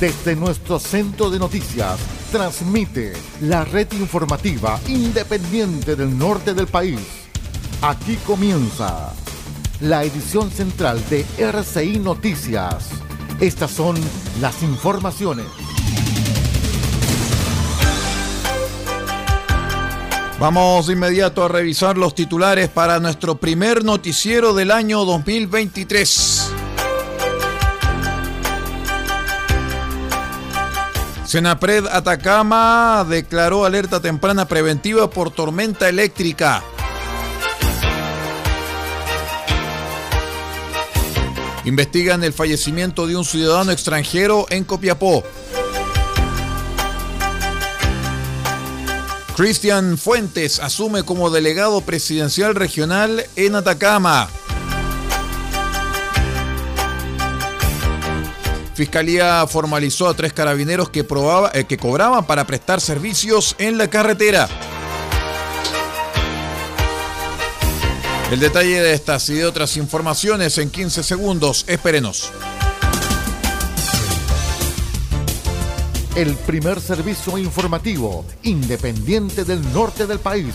Desde nuestro centro de noticias, transmite la red informativa independiente del norte del país. Aquí comienza la edición central de RCI Noticias. Estas son las informaciones. Vamos de inmediato a revisar los titulares para nuestro primer noticiero del año 2023. Senapred Atacama declaró alerta temprana preventiva por tormenta eléctrica. Investigan el fallecimiento de un ciudadano extranjero en Copiapó. Cristian Fuentes asume como delegado presidencial regional en Atacama. Fiscalía formalizó a tres carabineros que, probaba, eh, que cobraban para prestar servicios en la carretera. El detalle de estas y de otras informaciones en 15 segundos. Espérenos. El primer servicio informativo independiente del norte del país.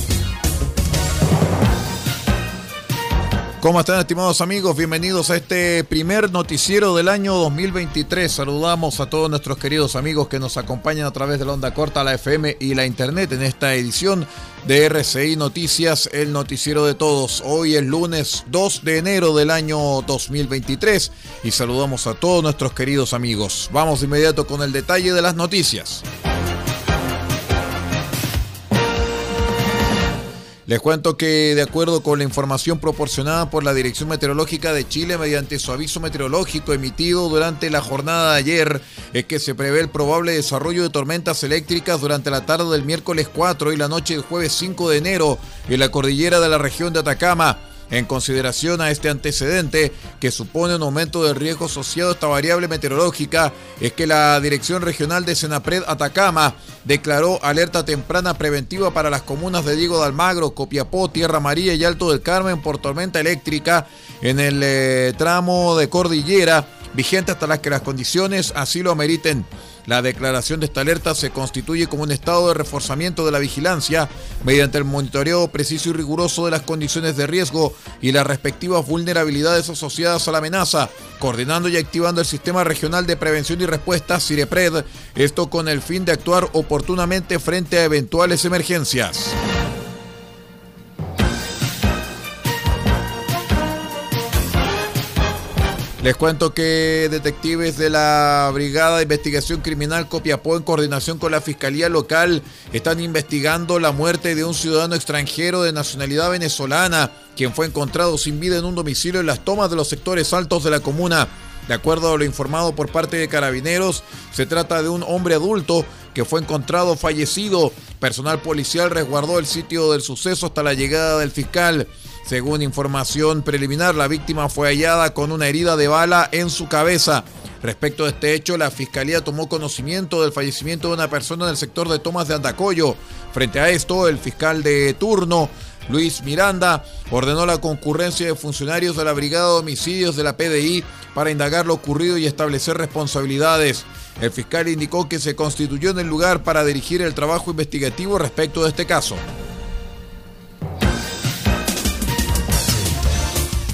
¿Cómo están estimados amigos? Bienvenidos a este primer noticiero del año 2023. Saludamos a todos nuestros queridos amigos que nos acompañan a través de la onda corta, la FM y la internet en esta edición de RCI Noticias, el noticiero de todos. Hoy es lunes 2 de enero del año 2023 y saludamos a todos nuestros queridos amigos. Vamos de inmediato con el detalle de las noticias. Les cuento que de acuerdo con la información proporcionada por la Dirección Meteorológica de Chile mediante su aviso meteorológico emitido durante la jornada de ayer, es que se prevé el probable desarrollo de tormentas eléctricas durante la tarde del miércoles 4 y la noche del jueves 5 de enero en la cordillera de la región de Atacama en consideración a este antecedente, que supone un aumento de riesgo asociado a esta variable meteorológica, es que la Dirección Regional de Senapred Atacama declaró alerta temprana preventiva para las comunas de Diego de Almagro, Copiapó, Tierra María y Alto del Carmen por tormenta eléctrica en el eh, tramo de cordillera, vigente hasta las que las condiciones así lo ameriten. La declaración de esta alerta se constituye como un estado de reforzamiento de la vigilancia mediante el monitoreo preciso y riguroso de las condiciones de riesgo y las respectivas vulnerabilidades asociadas a la amenaza, coordinando y activando el Sistema Regional de Prevención y Respuesta, CIREPRED, esto con el fin de actuar oportunamente frente a eventuales emergencias. Les cuento que detectives de la Brigada de Investigación Criminal Copiapó, en coordinación con la Fiscalía Local, están investigando la muerte de un ciudadano extranjero de nacionalidad venezolana, quien fue encontrado sin vida en un domicilio en las tomas de los sectores altos de la comuna. De acuerdo a lo informado por parte de carabineros, se trata de un hombre adulto que fue encontrado fallecido. Personal policial resguardó el sitio del suceso hasta la llegada del fiscal. Según información preliminar, la víctima fue hallada con una herida de bala en su cabeza. Respecto a este hecho, la fiscalía tomó conocimiento del fallecimiento de una persona en el sector de Tomas de Andacoyo. Frente a esto, el fiscal de turno, Luis Miranda, ordenó la concurrencia de funcionarios de la Brigada de Homicidios de la PDI para indagar lo ocurrido y establecer responsabilidades. El fiscal indicó que se constituyó en el lugar para dirigir el trabajo investigativo respecto de este caso.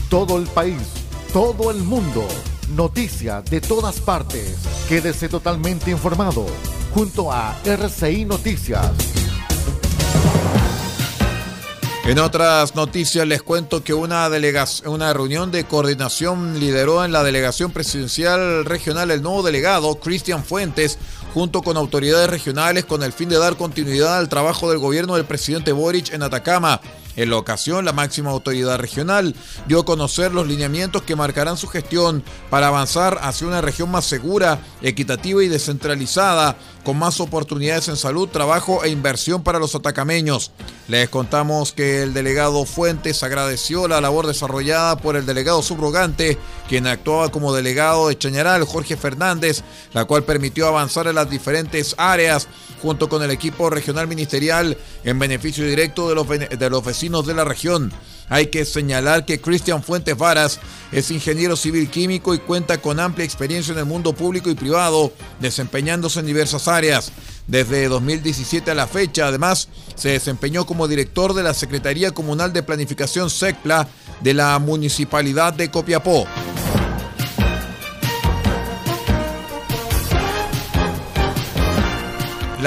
Todo el país, todo el mundo. Noticias de todas partes. Quédese totalmente informado junto a RCI Noticias. En otras noticias les cuento que una, una reunión de coordinación lideró en la delegación presidencial regional el nuevo delegado Cristian Fuentes junto con autoridades regionales con el fin de dar continuidad al trabajo del gobierno del presidente Boric en Atacama. En la ocasión, la máxima autoridad regional dio a conocer los lineamientos que marcarán su gestión para avanzar hacia una región más segura, equitativa y descentralizada, con más oportunidades en salud, trabajo e inversión para los atacameños. Les contamos que el delegado Fuentes agradeció la labor desarrollada por el delegado subrogante, quien actuaba como delegado de Chañaral, Jorge Fernández, la cual permitió avanzar en las diferentes áreas junto con el equipo regional ministerial en beneficio directo de los, de los vecinos de la región. Hay que señalar que Cristian Fuentes Varas es ingeniero civil químico y cuenta con amplia experiencia en el mundo público y privado, desempeñándose en diversas áreas. Desde 2017 a la fecha, además, se desempeñó como director de la Secretaría Comunal de Planificación SECPLA de la Municipalidad de Copiapó.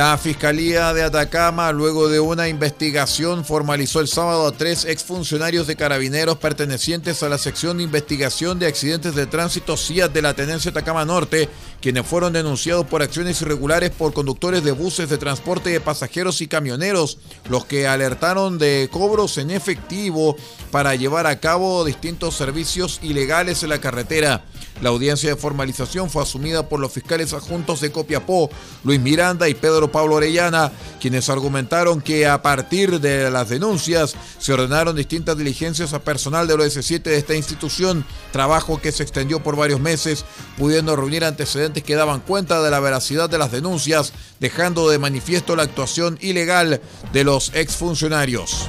La Fiscalía de Atacama, luego de una investigación, formalizó el sábado a tres exfuncionarios de carabineros pertenecientes a la sección de investigación de accidentes de tránsito CIAT de la Tenencia Atacama Norte, quienes fueron denunciados por acciones irregulares por conductores de buses de transporte de pasajeros y camioneros, los que alertaron de cobros en efectivo para llevar a cabo distintos servicios ilegales en la carretera. La audiencia de formalización fue asumida por los fiscales adjuntos de Copiapó, Luis Miranda y Pedro Pablo Orellana, quienes argumentaron que a partir de las denuncias se ordenaron distintas diligencias a personal de los S7 de esta institución, trabajo que se extendió por varios meses, pudiendo reunir antecedentes que daban cuenta de la veracidad de las denuncias, dejando de manifiesto la actuación ilegal de los exfuncionarios.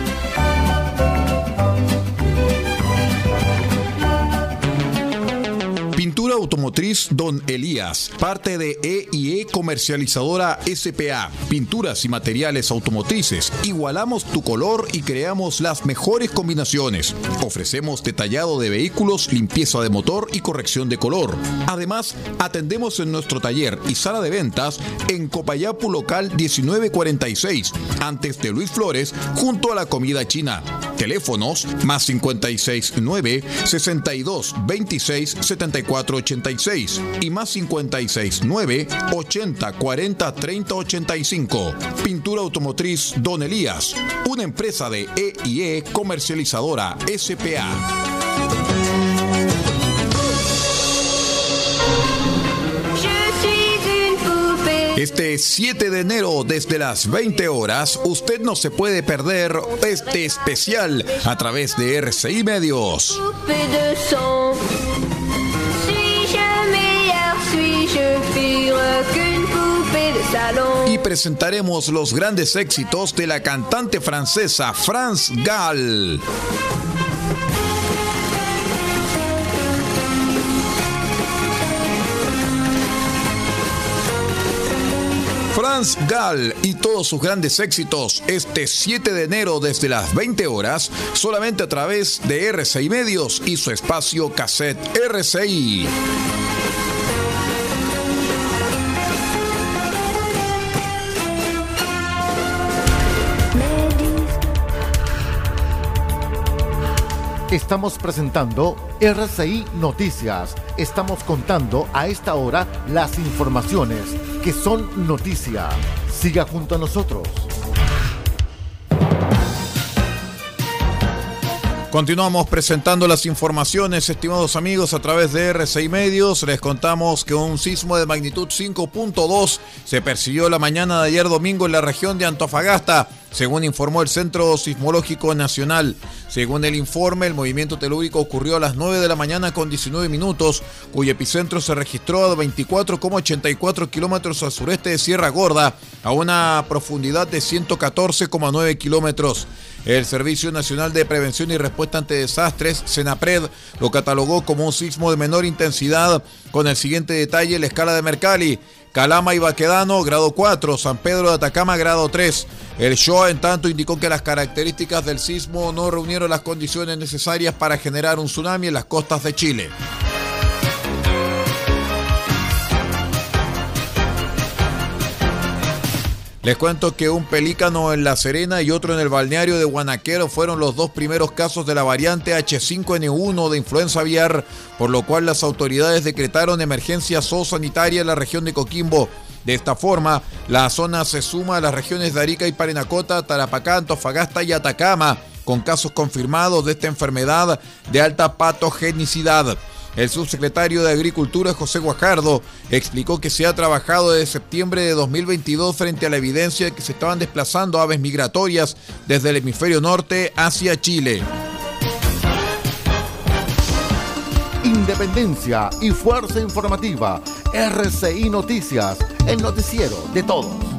Automotriz Don Elías, parte de EIE Comercializadora SPA. Pinturas y materiales automotrices. Igualamos tu color y creamos las mejores combinaciones. Ofrecemos detallado de vehículos, limpieza de motor y corrección de color. Además, atendemos en nuestro taller y sala de ventas en Copayapu Local 1946, antes de Luis Flores, junto a la comida china. Teléfonos más 569 62 26 74 86 y más 56 9 80 40 30 85. Pintura automotriz Don Elías, una empresa de EIE comercializadora SPA. Este 7 de enero, desde las 20 horas, usted no se puede perder este especial a través de RCI Medios. Y presentaremos los grandes éxitos de la cantante francesa France Gall. Hans Gall y todos sus grandes éxitos este 7 de enero desde las 20 horas, solamente a través de RCI Medios y su espacio cassette RCI. Estamos presentando RCI Noticias. Estamos contando a esta hora las informaciones que son noticia. Siga junto a nosotros. Continuamos presentando las informaciones, estimados amigos, a través de R6 Medios. Les contamos que un sismo de magnitud 5.2 se persiguió la mañana de ayer domingo en la región de Antofagasta, según informó el Centro Sismológico Nacional. Según el informe, el movimiento telúrico ocurrió a las 9 de la mañana con 19 minutos, cuyo epicentro se registró a 24,84 kilómetros al sureste de Sierra Gorda, a una profundidad de 114,9 kilómetros. El Servicio Nacional de Prevención y Respuesta ante Desastres, SENAPRED, lo catalogó como un sismo de menor intensidad con el siguiente detalle la escala de Mercalli. Calama y Baquedano, grado 4, San Pedro de Atacama, grado 3. El SHOA, en tanto, indicó que las características del sismo no reunieron las condiciones necesarias para generar un tsunami en las costas de Chile. Les cuento que un pelícano en La Serena y otro en el balneario de Guanaquero fueron los dos primeros casos de la variante H5N1 de influenza aviar, por lo cual las autoridades decretaron emergencia zoosanitaria en la región de Coquimbo. De esta forma, la zona se suma a las regiones de Arica y Parinacota, Tarapacá, Antofagasta y Atacama, con casos confirmados de esta enfermedad de alta patogenicidad. El subsecretario de Agricultura, José Guajardo, explicó que se ha trabajado desde septiembre de 2022 frente a la evidencia de que se estaban desplazando aves migratorias desde el hemisferio norte hacia Chile. Independencia y fuerza informativa. RCI Noticias, el noticiero de todos.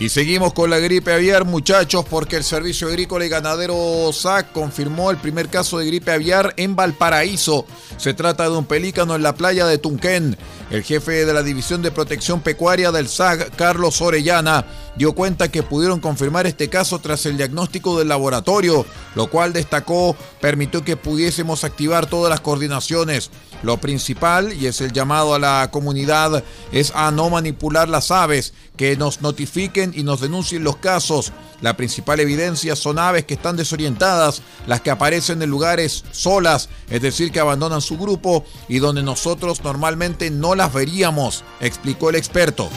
Y seguimos con la gripe aviar, muchachos, porque el Servicio Agrícola y Ganadero SAC confirmó el primer caso de gripe aviar en Valparaíso. Se trata de un pelícano en la playa de Tunquén. El jefe de la División de Protección Pecuaria del SAC, Carlos Orellana, dio cuenta que pudieron confirmar este caso tras el diagnóstico del laboratorio, lo cual destacó permitió que pudiésemos activar todas las coordinaciones. Lo principal, y es el llamado a la comunidad, es a no manipular las aves, que nos notifiquen y nos denuncien los casos. La principal evidencia son aves que están desorientadas, las que aparecen en lugares solas, es decir, que abandonan su grupo y donde nosotros normalmente no las veríamos, explicó el experto.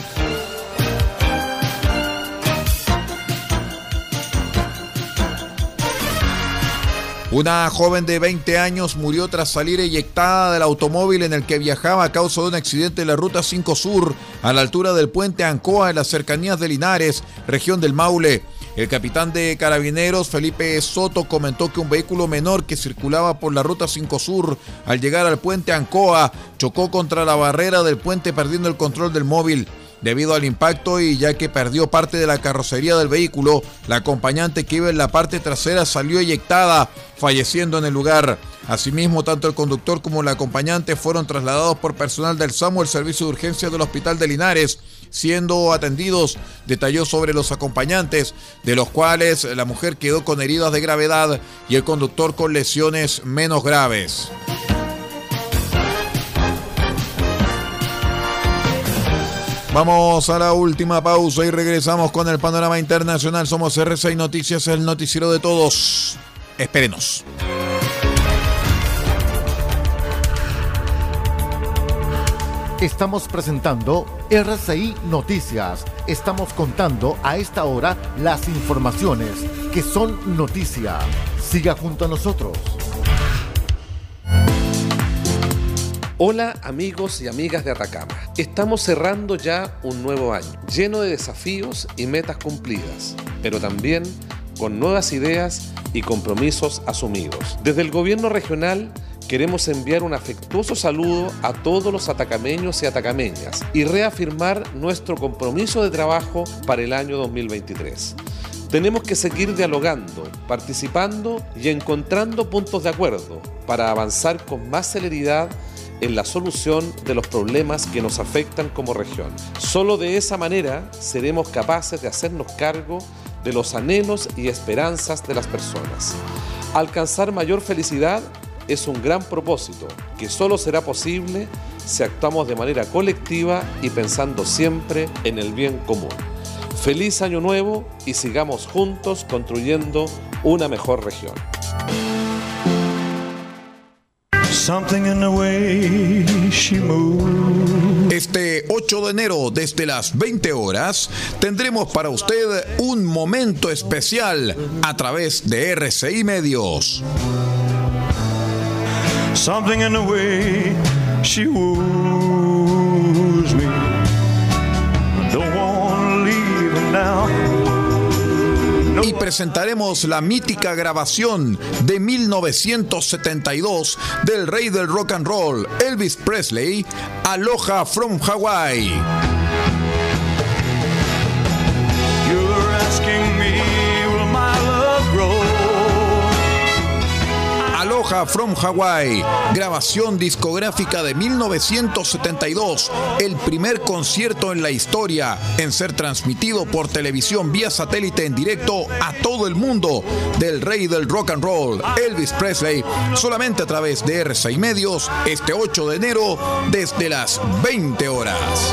Una joven de 20 años murió tras salir eyectada del automóvil en el que viajaba a causa de un accidente en la Ruta 5 Sur, a la altura del puente Ancoa, en las cercanías de Linares, región del Maule. El capitán de carabineros, Felipe Soto, comentó que un vehículo menor que circulaba por la Ruta 5 Sur, al llegar al puente Ancoa, chocó contra la barrera del puente perdiendo el control del móvil. Debido al impacto y ya que perdió parte de la carrocería del vehículo, la acompañante que iba en la parte trasera salió eyectada, falleciendo en el lugar. Asimismo, tanto el conductor como la acompañante fueron trasladados por personal del SAMU al servicio de urgencia del Hospital de Linares, siendo atendidos. Detalló sobre los acompañantes, de los cuales la mujer quedó con heridas de gravedad y el conductor con lesiones menos graves. Vamos a la última pausa y regresamos con el panorama internacional. Somos R6 Noticias, el noticiero de todos. Espérenos. Estamos presentando RCI Noticias. Estamos contando a esta hora las informaciones que son noticia. Siga junto a nosotros. Hola amigos y amigas de Atacama. Estamos cerrando ya un nuevo año, lleno de desafíos y metas cumplidas, pero también con nuevas ideas y compromisos asumidos. Desde el gobierno regional queremos enviar un afectuoso saludo a todos los atacameños y atacameñas y reafirmar nuestro compromiso de trabajo para el año 2023. Tenemos que seguir dialogando, participando y encontrando puntos de acuerdo para avanzar con más celeridad en la solución de los problemas que nos afectan como región. Solo de esa manera seremos capaces de hacernos cargo de los anhelos y esperanzas de las personas. Alcanzar mayor felicidad es un gran propósito que solo será posible si actuamos de manera colectiva y pensando siempre en el bien común. Feliz año nuevo y sigamos juntos construyendo una mejor región. Este 8 de enero, desde las 20 horas, tendremos para usted un momento especial a través de RCI Medios. Something in the way she woos y presentaremos la mítica grabación de 1972 del rey del rock and roll, Elvis Presley, Aloha from Hawaii. From Hawaii, grabación discográfica de 1972, el primer concierto en la historia en ser transmitido por televisión vía satélite en directo a todo el mundo del rey del rock and roll, Elvis Presley, solamente a través de R6 Medios, este 8 de enero desde las 20 horas.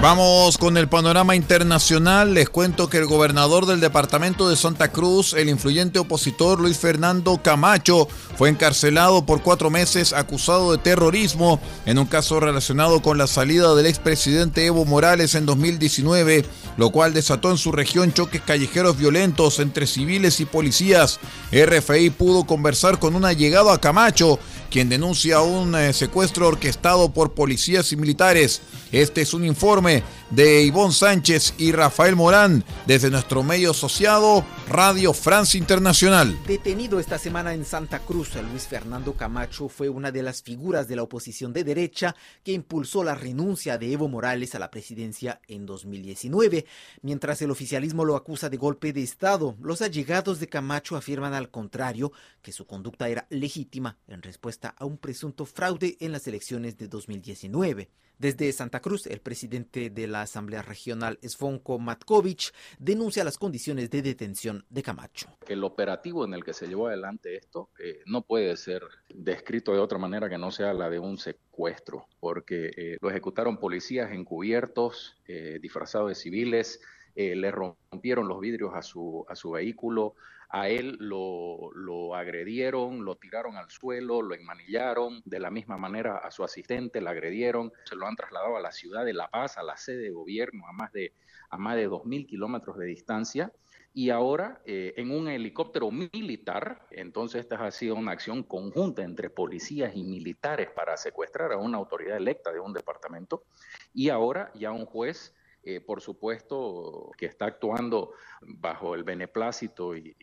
Vamos con el panorama internacional. Les cuento que el gobernador del departamento de Santa Cruz, el influyente opositor Luis Fernando Camacho, fue encarcelado por cuatro meses acusado de terrorismo en un caso relacionado con la salida del expresidente Evo Morales en 2019, lo cual desató en su región choques callejeros violentos entre civiles y policías. RFI pudo conversar con un allegado a Camacho, quien denuncia un eh, secuestro orquestado por policías y militares. Este es un informe de Ivonne Sánchez y Rafael Morán desde nuestro medio asociado Radio France Internacional. Detenido esta semana en Santa Cruz, Luis Fernando Camacho fue una de las figuras de la oposición de derecha que impulsó la renuncia de Evo Morales a la presidencia en 2019. Mientras el oficialismo lo acusa de golpe de Estado, los allegados de Camacho afirman al contrario que su conducta era legítima en respuesta a un presunto fraude en las elecciones de 2019. Desde Santa Cruz, el presidente de la Asamblea Regional, Svonko Matkovic, denuncia las condiciones de detención de Camacho. El operativo en el que se llevó adelante esto eh, no puede ser descrito de otra manera que no sea la de un secuestro, porque eh, lo ejecutaron policías encubiertos, eh, disfrazados de civiles, le rompieron los vidrios a su, a su vehículo, a él lo, lo, agredieron, lo tiraron al suelo, lo enmanillaron, de la misma manera a su asistente la agredieron, se lo han trasladado a la ciudad de La Paz, a la sede de gobierno, a más de, a más de 2.000 kilómetros de distancia. Y ahora eh, en un helicóptero militar, entonces esta ha sido una acción conjunta entre policías y militares para secuestrar a una autoridad electa de un departamento. Y ahora ya un juez eh, por supuesto, que está actuando bajo el beneplácito y,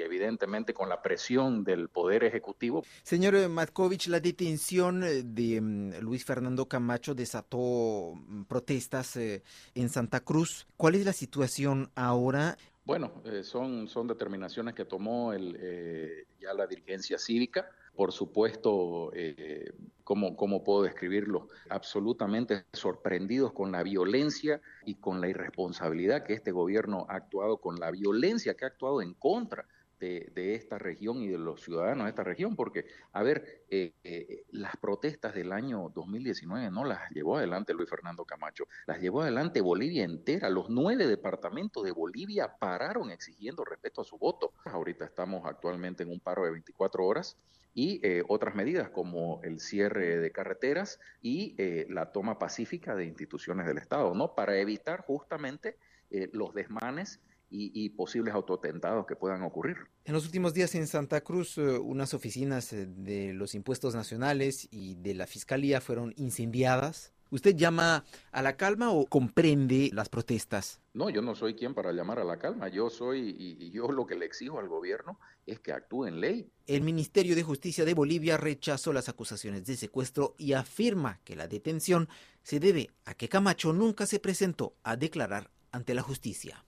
evidentemente con la presión del Poder Ejecutivo. Señor Matkovich, la detención eh, de mm, Luis Fernando Camacho desató mm, protestas eh, en Santa Cruz. ¿Cuál es la situación ahora? Bueno, son, son determinaciones que tomó el, ya la dirigencia cívica por supuesto, eh, ¿cómo, puedo describirlo? Absolutamente sorprendidos con la violencia y con la irresponsabilidad que este gobierno ha actuado, con la violencia que ha actuado en contra de, esta región y de los ciudadanos de esta región, porque, a ver, eh, eh, las protestas del año 2019 no las llevó adelante Luis Fernando Camacho, las llevó adelante Bolivia entera. Los nueve departamentos de Bolivia pararon exigiendo respeto a su voto. Ahorita estamos actualmente en un paro de 24 horas y eh, otras medidas como el cierre de carreteras y eh, la toma pacífica de instituciones del Estado, ¿no? Para evitar justamente eh, los desmanes y, posibles autotentados que puedan ocurrir. En los últimos días en Santa Cruz, unas oficinas de los impuestos nacionales y de la Fiscalía fueron incendiadas. ¿Usted llama a la calma o comprende las protestas? No, yo no soy quien para llamar a la calma. Yo soy, y yo lo que le exijo al gobierno es que actúe en ley. El Ministerio de Justicia de Bolivia rechazó las acusaciones de secuestro y afirma que la detención se debe a que Camacho nunca se presentó a declarar ante la justicia.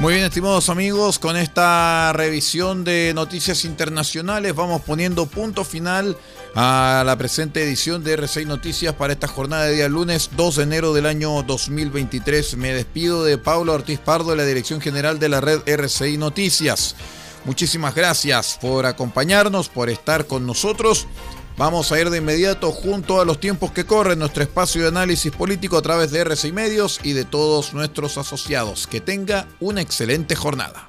Muy bien, estimados amigos, con esta revisión de noticias internacionales vamos poniendo punto final a la presente edición de R6 Noticias para esta jornada de día lunes 2 de enero del año 2023. Me despido de Pablo Ortiz Pardo de la Dirección General de la red R6 Noticias. Muchísimas gracias por acompañarnos, por estar con nosotros Vamos a ir de inmediato junto a los tiempos que corren nuestro espacio de análisis político a través de RCI Medios y de todos nuestros asociados. Que tenga una excelente jornada.